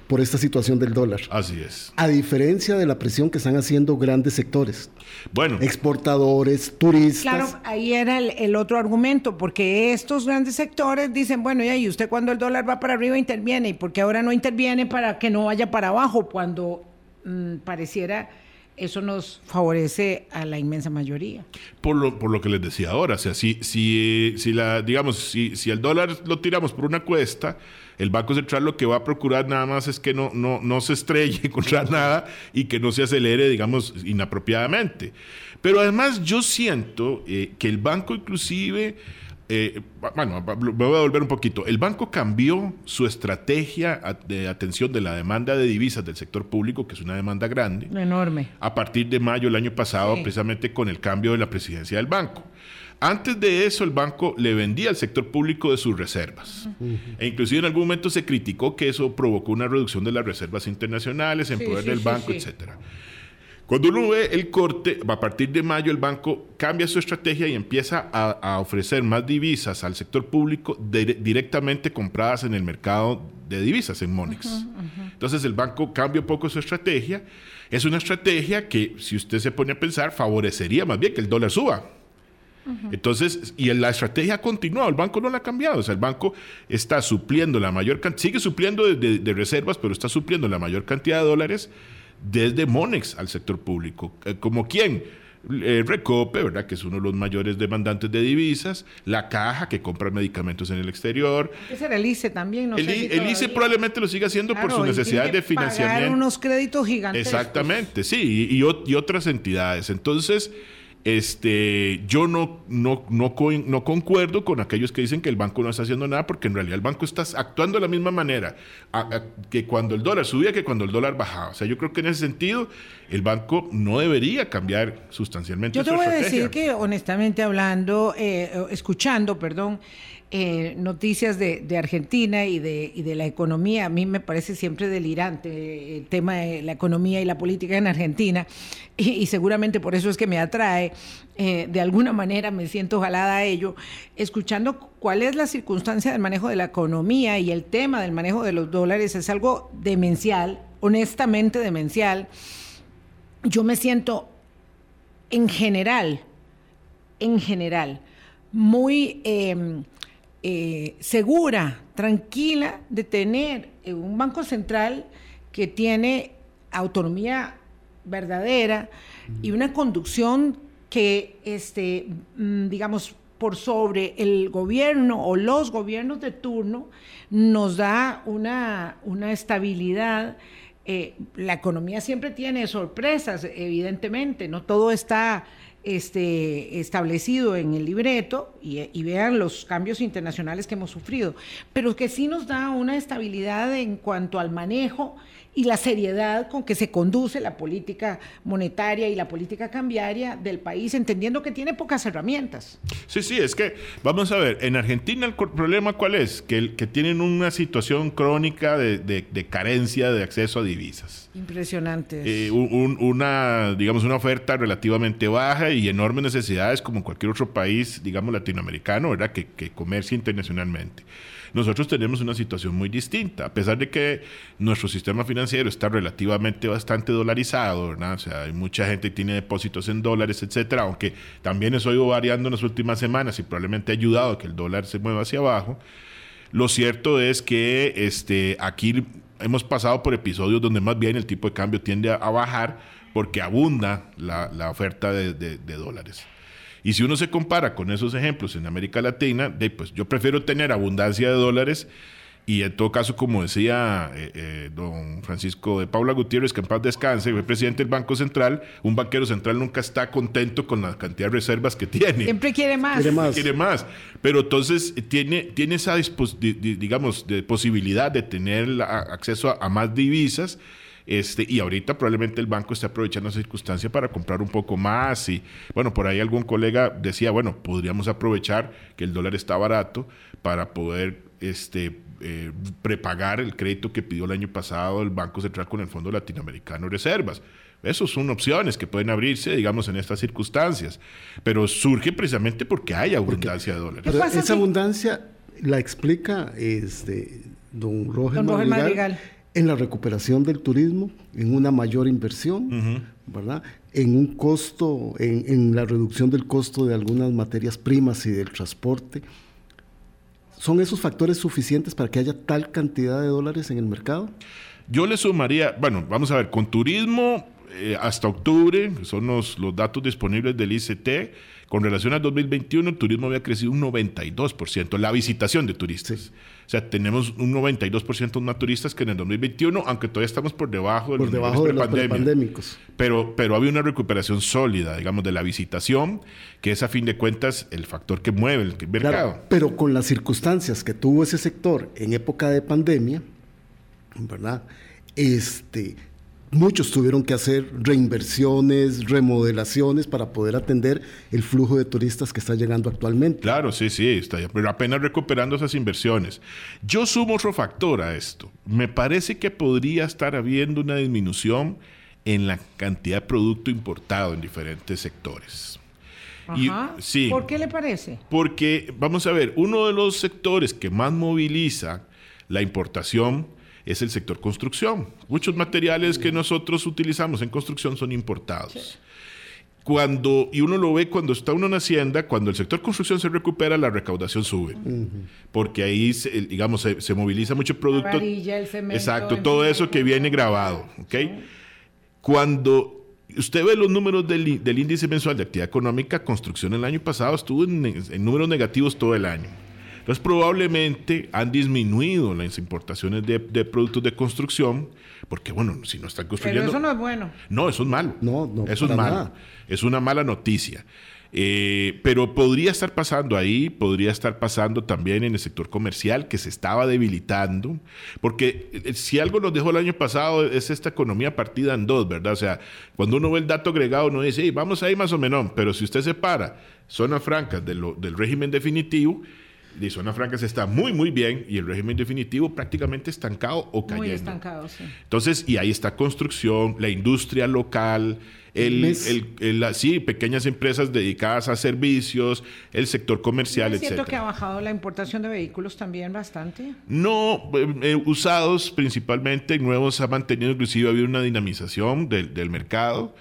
por esta situación del dólar. Así es. A diferencia de la presión que están haciendo grandes sectores. Bueno. Exportadores, turistas. Claro, ahí era el, otro argumento, porque estos grandes sectores dicen, bueno, y usted cuando el dólar va para arriba interviene, y porque ahora no interviene para que no vaya para abajo, cuando mm, pareciera eso nos favorece a la inmensa mayoría. Por lo, por lo que les decía ahora, o sea, si, si, si la, digamos, si, si el dólar lo tiramos por una cuesta, el Banco Central lo que va a procurar nada más es que no, no, no se estrelle contra nada y que no se acelere, digamos, inapropiadamente. Pero además yo siento eh, que el banco inclusive eh, bueno, me voy a volver un poquito. El banco cambió su estrategia de atención de la demanda de divisas del sector público, que es una demanda grande. Enorme. A partir de mayo del año pasado, precisamente con el cambio de la presidencia del banco. Antes de eso, el banco le vendía al sector público de sus reservas. E inclusive en algún momento se criticó que eso provocó una reducción de las reservas internacionales en poder del banco, etcétera. Cuando uno ve el corte, a partir de mayo el banco cambia su estrategia y empieza a, ofrecer más divisas al sector público directamente compradas en el mercado de divisas, en Monex. Entonces el banco cambia un poco su estrategia. Es una estrategia que, si usted se pone a pensar, favorecería más bien que el dólar suba. Entonces, y la estrategia ha continuado, el banco no la ha cambiado, o sea, el banco está supliendo la mayor cantidad, sigue supliendo de reservas, pero está supliendo la mayor cantidad de dólares desde Monex al sector público. Eh, ¿Como quién? Eh, Recope, ¿verdad? que es uno de los mayores demandantes de divisas, la caja que compra medicamentos en el exterior. Ese era el ICE también, no el, ICE probablemente lo sigue haciendo por sus necesidades de financiamiento. Pagar unos créditos gigantes. Exactamente, sí, y, y otras entidades. Entonces, este, yo no, no, no, no, concuerdo con aquellos que dicen que el banco no está haciendo nada, porque en realidad el banco está actuando de la misma manera que cuando el dólar subía que cuando el dólar bajaba. O sea, yo creo que en ese sentido el banco no debería cambiar sustancialmente. Yo te voy a decir que, honestamente hablando, eh, escuchando, perdón, eh, noticias de, Argentina y de, y de la economía. A mí me parece siempre delirante el tema de la economía y la política en Argentina y, seguramente por eso es que me atrae. Eh, de alguna manera me siento jalada a ello, escuchando cuál es la circunstancia del manejo de la economía y el tema del manejo de los dólares es algo demencial, honestamente demencial. Yo me siento en general, en general, muy... Em, eh, segura, tranquila de tener un banco central que tiene autonomía verdadera y una conducción que, este, mm, digamos, por sobre el gobierno o los gobiernos de turno, nos da una, una estabilidad. Eh, la economía siempre tiene sorpresas, evidentemente, no todo está este, establecido en el libreto y, vean los cambios internacionales que hemos sufrido, pero que sí nos da una estabilidad en cuanto al manejo y la seriedad con que se conduce la política monetaria y la política cambiaria del país, entendiendo que tiene pocas herramientas. Sí, sí, es que, vamos a ver, en Argentina el problema cuál es? Que, que tienen una situación crónica de, carencia de acceso a divisas. Impresionante. Eh, una, digamos, una oferta relativamente baja y enormes necesidades como cualquier otro país, digamos, latinoamericano, ¿verdad? Que, que comercia internacionalmente. Nosotros tenemos una situación muy distinta, a pesar de que nuestro sistema financiero está relativamente bastante dolarizado. O sea, hay mucha gente que tiene depósitos en dólares, etcétera, aunque también eso ha ido variando en las últimas semanas y probablemente ha ayudado a que el dólar se mueva hacia abajo. Lo cierto es que este, aquí hemos pasado por episodios donde más bien el tipo de cambio tiende a, bajar porque abunda la, oferta de dólares. Y si uno se compara con esos ejemplos en América Latina, de, pues yo prefiero tener abundancia de dólares y en todo caso, como decía eh, eh, don Francisco de Paula Gutiérrez, que en paz descanse, fue presidente del Banco Central, un banquero central nunca está contento con la cantidad de reservas que tiene. Siempre quiere más. Quiere más. Quiere más. Pero entonces tiene, tiene esa, digamos, de posibilidad de tener acceso a más divisas este, y ahorita probablemente el banco esté aprovechando esa circunstancia para comprar un poco más. Y bueno, por ahí algún colega decía, bueno, podríamos aprovechar que el dólar está barato para poder este, eh, prepagar el crédito que pidió el año pasado el Banco Central con el Fondo Latinoamericano de Reservas. Esas son opciones que pueden abrirse, digamos, en estas circunstancias. Pero surge precisamente porque hay abundancia de dólares. esa abundancia la explica este, don Roger, don Madrigal en la recuperación del turismo, en una mayor inversión, ¿verdad? En un costo, en, en, la reducción del costo de algunas materias primas y del transporte. ¿Son esos factores suficientes para que haya tal cantidad de dólares en el mercado? Yo le sumaría, bueno, vamos a ver, con turismo eh, hasta octubre, son los, los datos disponibles del ICT, con relación al 2021 el turismo había crecido un 92%, la visitación de turistas. O sea, tenemos un 92% más turistas que en el 2021, aunque todavía estamos por debajo de los, debajo de los pandémicos. Pero, pero había una recuperación sólida, digamos, de la visitación, que es a fin de cuentas el factor que mueve el mercado. pero con las circunstancias que tuvo ese sector en época de pandemia, ¿verdad? Este, muchos tuvieron que hacer reinversiones, remodelaciones para poder atender el flujo de turistas que está llegando actualmente. Claro, sí, sí, está pero apenas recuperando esas inversiones. Yo sumo otro factor a esto. Me parece que podría estar habiendo una disminución en la cantidad de producto importado en diferentes sectores. Ajá. sí, ¿Por qué le parece? Porque, vamos a ver, uno de los sectores que más moviliza la importación es el sector construcción. Muchos materiales que nosotros utilizamos en construcción son importados. Cuando, y uno lo ve cuando está uno en hacienda, cuando el sector construcción se recupera, la recaudación sube. Porque ahí, digamos, se, moviliza mucho producto. Varilla, el cemento, exacto, todo eso que viene grabado. ¿okay? Cuando usted ve los números del, índice mensual de actividad económica, construcción el año pasado estuvo en números negativos todo el año. Entonces probablemente han disminuido las importaciones de, productos de construcción, porque bueno, si no están construyendo... Pero eso no es bueno. No, eso es malo. No, no. Eso es malo. Es una mala noticia. Eh, pero podría estar pasando ahí, podría estar pasando también en el sector comercial que se estaba debilitando, porque eh, si algo nos dejó el año pasado es esta economía partida en dos, ¿verdad? O sea, cuando uno ve el dato agregado, uno dice, vamos ahí más o menos, pero si usted separa zonas francas del régimen definitivo, de zona franca se está muy, muy bien y el régimen definitivo prácticamente estancado o cayendo. Muy estancado, sí. Entonces, y ahí está construcción, la industria local, el, el, sí, pequeñas empresas dedicadas a servicios, el sector comercial, ¿Es cierto que ha bajado la importación de vehículos también bastante? No, eh, eh, usados principalmente, nuevos ha mantenido, inclusive ha habido una dinamización del, del mercado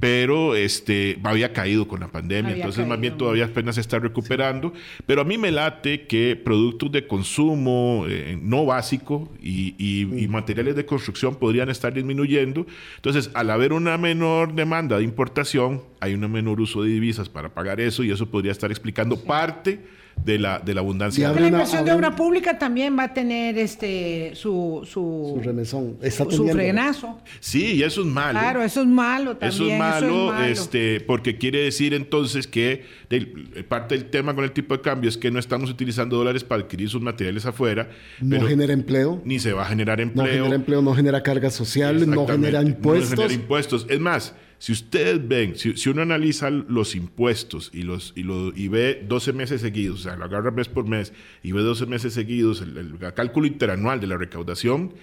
pero este, había caído con la pandemia, entonces más bien todavía apenas se está recuperando, pero a mí me late que productos de consumo eh, no básico y, y, materiales de construcción podrían estar disminuyendo, entonces al haber una menor demanda de importación, hay un menor uso de divisas para pagar eso y eso podría estar explicando parte de la, de la abundancia. la inversión de obra pública también va a tener este su su, su remesón, su frenazo. Sí, y eso es malo. Claro, eso es malo también. Eso es malo, este, porque quiere decir entonces que parte del tema con el tipo de cambio es que no estamos utilizando dólares para adquirir sus materiales afuera. No genera empleo. Ni se va a generar empleo. No genera empleo, no genera cargas sociales, no genera impuestos. No genera impuestos. Es más, si ustedes ven, si, uno analiza los impuestos y, los, y, lo, y ve 12 meses seguidos, o sea, lo agarra mes por mes y ve 12 meses seguidos, el, cálculo interanual de la recaudación,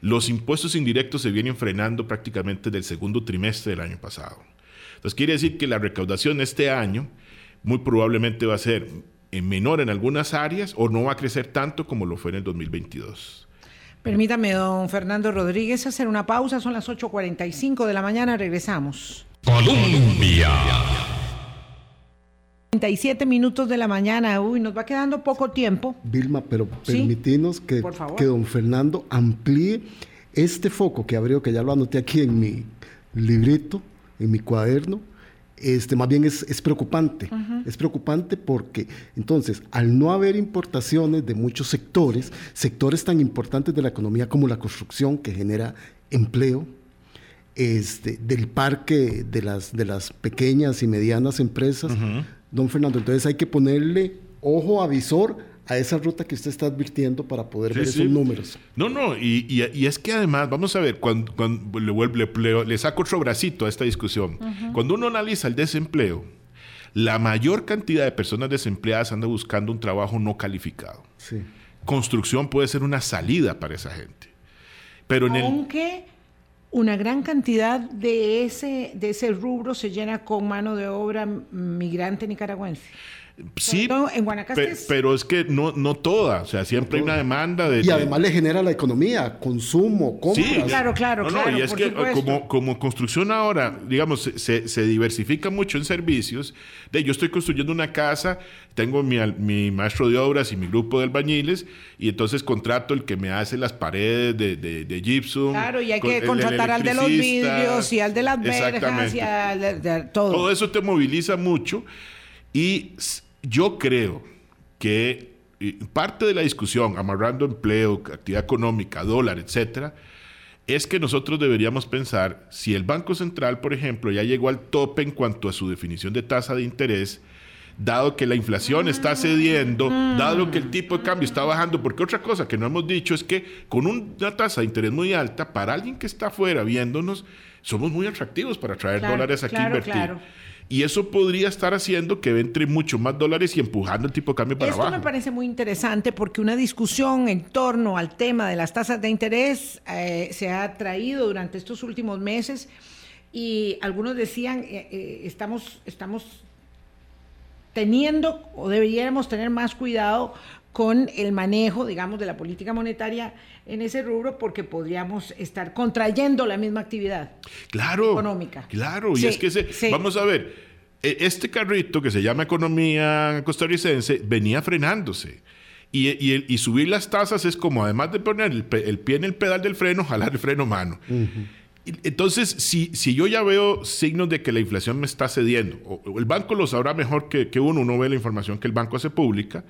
los impuestos indirectos se vienen frenando prácticamente del segundo trimestre del año pasado. Entonces quiere decir que la recaudación este año muy probablemente va a ser menor en algunas áreas o no va a crecer tanto como lo fue en el 2022. Permítame, don Fernando Rodríguez, hacer una pausa. Son las 8.45 de la mañana. Regresamos. Colombia. 37 minutos de la mañana. Uy, nos va quedando poco tiempo. Vilma, pero permítinos que, que don Fernando amplíe este foco que abrió, que ya lo anoté aquí en mi librito, en mi cuaderno, este, más bien es, preocupante. Es preocupante porque entonces, al no haber importaciones de muchos sectores, sectores tan importantes de la economía como la construcción, que genera empleo, este, del parque de las, de las pequeñas y medianas empresas, don Fernando, entonces hay que ponerle ojo avisor a esa ruta que usted está advirtiendo para poder ver esos números. No, no, y, es que además, vamos a ver, cuando, le, saco otro bracito a esta discusión, cuando uno analiza el desempleo, la mayor cantidad de personas desempleadas anda buscando un trabajo no calificado. Construcción puede ser una salida para esa gente. Pero en Aunque una gran cantidad de ese, de ese rubro se llena con mano de obra migrante nicaragüense. Sí, en Guanacaste pero es que no, no toda, o sea, siempre hay una demanda de... Y además le genera la economía, consumo, compras. Sí, claro, claro, claro. y es que como, como construcción ahora, digamos, se, se, diversifica mucho en servicios. De, yo estoy construyendo una casa, tengo mi, mi, maestro de obras y mi grupo de albañiles, y entonces contrato el que me hace las paredes de, de, de gypsum. Claro, y hay que contratar al de los vidrios y al de las verjas y al de todo. Todo eso te moviliza mucho y yo creo que parte de la discusión, amarrando empleo, actividad económica, dólar, etcétera, es que nosotros deberíamos pensar si el Banco Central, por ejemplo, ya llegó al tope en cuanto a su definición de tasa de interés, dado que la inflación está cediendo, dado que el tipo de cambio está bajando, porque otra cosa que no hemos dicho es que con una tasa de interés muy alta, para alguien que está afuera viéndonos, somos muy atractivos para traer dólares aquí a invertir. Y eso podría estar haciendo que entre mucho más dólares y empujando el tipo de cambio para Esto abajo. me parece muy interesante porque una discusión en torno al tema de las tasas de interés eh, se ha traído durante estos últimos meses y algunos decían, eh, eh, estamos, estamos teniendo o deberíamos tener más cuidado con el manejo, digamos, de la política monetaria en ese rubro porque podríamos estar contrayendo la misma actividad claro, económica. Claro, y es que se, vamos a ver, e, este carrito que se llama economía costarricense venía frenándose. Y, subir las tasas es como, además de poner el, pie en el pedal del freno, jalar el freno mano. Entonces, si, si yo ya veo signos de que la inflación me está cediendo, o, el banco lo sabrá mejor que, que uno, uno ve la información que el banco hace pública,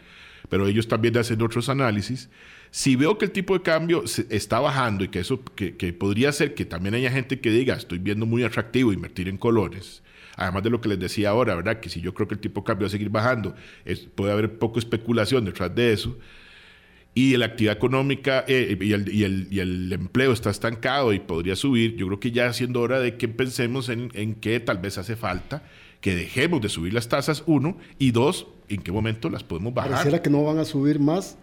pero ellos también hacen otros análisis. Si veo que el tipo de cambio está bajando y que eso que, podría ser que también haya gente que diga, estoy viendo muy atractivo invertir en colores, además de lo que les decía ahora, ¿verdad? Que si yo creo que el tipo de cambio va a seguir bajando, puede haber poco especulación detrás de eso. Y la actividad económica eh, y, el, y, el, y, el, empleo está estancado y podría subir, yo creo que ya siendo hora de que pensemos en, en que tal vez hace falta que dejemos de subir las tasas, uno, y dos, en qué momento las podemos bajar. Pareciera que no van a subir más,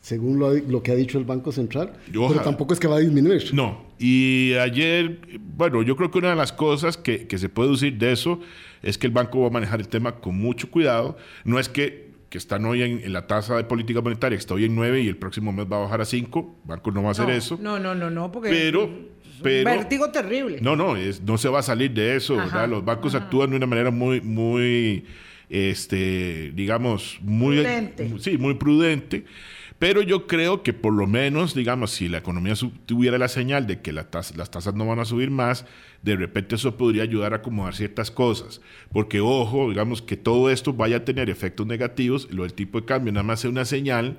según lo, que ha dicho el Banco Central, pero tampoco es que va a disminuir. No, y ayer, bueno, yo creo que una de las cosas que, se puede decir de eso es que el banco va a manejar el tema con mucho cuidado. No es que, que están hoy en, la tasa de política monetaria, está hoy en 9 y el próximo mes va a bajar a 5. El banco no va a hacer eso. No, no, no, no, porque... Pero pero, vértigo terrible. No, no, es, no se va a salir de eso. Los bancos actúan de una manera muy, muy, este, digamos, muy, prudente. sí, muy prudente. Pero yo creo que por lo menos, digamos, si la economía tuviera la señal de que las tasas no van a subir más, de repente eso podría ayudar a acomodar ciertas cosas. Porque, ojo, digamos que todo esto vaya a tener efectos negativos, lo del tipo de cambio nada más es una señal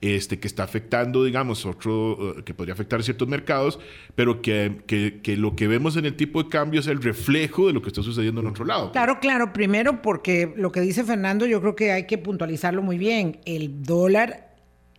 este, que está afectando, digamos, otro, eh, que podría afectar ciertos mercados, pero que, que, lo que vemos en el tipo de cambio es el reflejo de lo que está sucediendo en otro lado. Claro, claro, primero porque lo que dice Fernando yo creo que hay que puntualizarlo muy bien. El dólar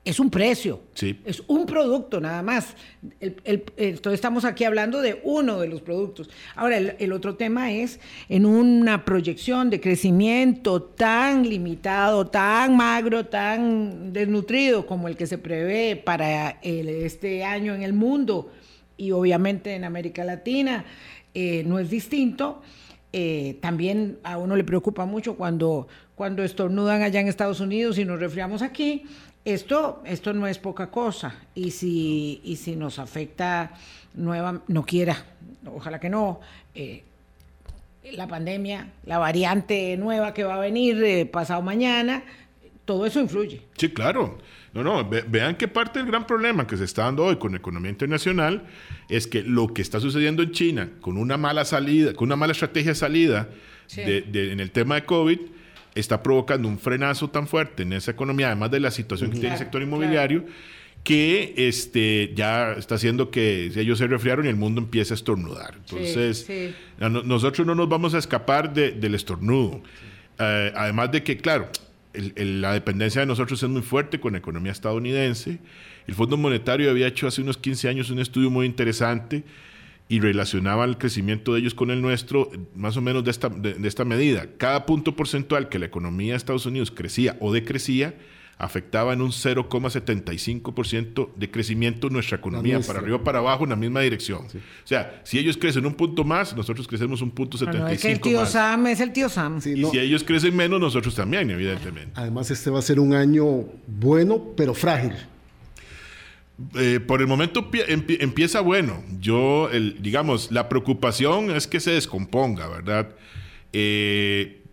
es un precio, es un producto nada más. entonces estamos aquí hablando de uno de los productos. Ahora, el, otro tema es en una proyección de crecimiento tan limitado, tan magro, tan desnutrido como el que se prevé para este año en el mundo y obviamente en América Latina, eh, no es distinto. Eh, también a uno le preocupa mucho cuando, cuando estornudan allá en Estados Unidos y nos resfriamos aquí. Esto, esto no es poca cosa y si, y si nos afecta nueva, no quiera, ojalá que no, eh, la pandemia, la variante nueva que va a venir eh, pasado mañana, todo eso influye. Sí, claro. No, no, vean que parte del gran problema que se está dando hoy con la economía internacional es que lo que está sucediendo en China con una mala salida, con una mala estrategia de salida en el tema de COVID, está provocando un frenazo tan fuerte en esa economía, además de la situación que tiene el sector inmobiliario, que este, ya está haciendo que ellos se resfriaron y el mundo empieza a estornudar. Entonces, nosotros no nos vamos a escapar del estornudo. Eh, además de que, claro, la dependencia de nosotros es muy fuerte con la economía estadounidense. El Fondo Monetario había hecho hace unos 15 años un estudio muy interesante y relacionaba el crecimiento de ellos con el nuestro más o menos de esta, de, esta medida. Cada punto porcentual que la economía de Estados Unidos crecía o decrecía, afectaba en un 0,75% de crecimiento nuestra economía, para arriba o para abajo en la misma dirección. O sea, si ellos crecen un punto más, nosotros crecemos un punto 75 es que el tío Sam es el tío Sam. y si ellos crecen menos, nosotros también, evidentemente. Además, este va a ser un año bueno, pero frágil. Eh, por el momento empieza bueno. Yo, el, digamos, la preocupación es que se descomponga, ¿verdad? Eh,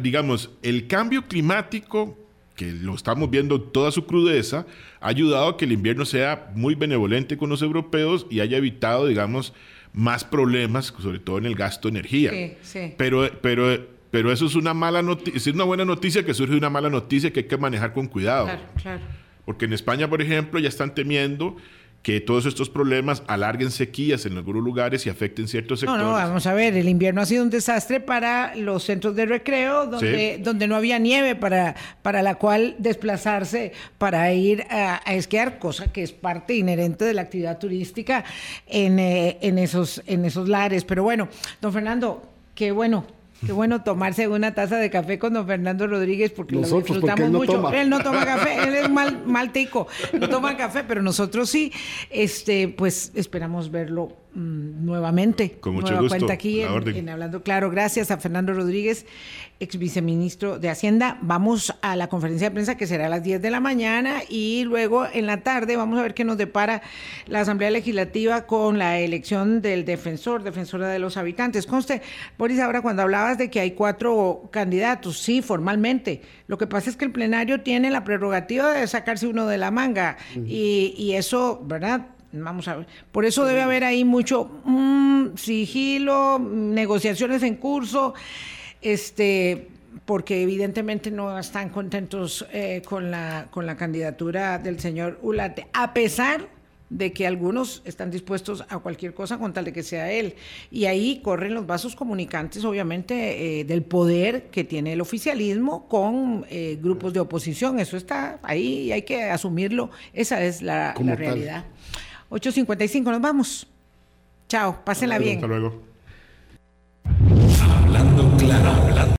digamos, el cambio climático, que lo estamos viendo toda su crudeza, ha ayudado a que el invierno sea muy benevolente con los europeos y haya evitado, digamos, más problemas, sobre todo en el gasto de energía. Sí, sí. Pero, pero, pero eso es una mala noticia, es una buena noticia que surge de una mala noticia que hay que manejar con cuidado. Claro, claro. Porque en España, por ejemplo, ya están temiendo que todos estos problemas alarguen sequías en algunos lugares y afecten ciertos sectores. No, no, vamos a ver, el invierno ha sido un desastre para los centros de recreo, donde, donde no había nieve para, para la cual desplazarse para ir a, esquiar, cosa que es parte inherente de la actividad turística en, eh, en, esos, en esos lares. Pero bueno, don Fernando, qué bueno Qué bueno tomarse una taza de café con don Fernando Rodríguez porque lo disfrutamos mucho. Él no toma café, él es mal, mal tico, no toma café, pero nosotros sí. Este, pues esperamos verlo Mm, nuevamente. Con mucho gusto. cuenta aquí en, Hablando Claro. Gracias a Fernando Rodríguez, ex viceministro de Hacienda. Vamos a la conferencia de prensa que será a las 10 de la mañana y luego en la tarde vamos a ver qué nos depara la Asamblea Legislativa con la elección del defensor, defensora de los habitantes. Conste, Boris, ahora cuando hablabas de que hay cuatro candidatos, sí, formalmente. Lo que pasa es que el plenario tiene la prerrogativa de sacarse uno de la manga y, y eso, ¿verdad? Vamos a ver. Por eso debe haber ahí mucho mm, sigilo, negociaciones en curso, este, porque evidentemente no están contentos eh, con, la, con la candidatura del señor Ulate, a pesar de que algunos están dispuestos a cualquier cosa con tal de que sea él. Y ahí corren los vasos comunicantes, obviamente, eh, del poder que tiene el oficialismo con eh, grupos de oposición. Eso está ahí y hay que asumirlo. Esa es la, la realidad. 8.55, nos vamos. Chao, pásenla bien. Hasta luego. Hablando claro, hablando.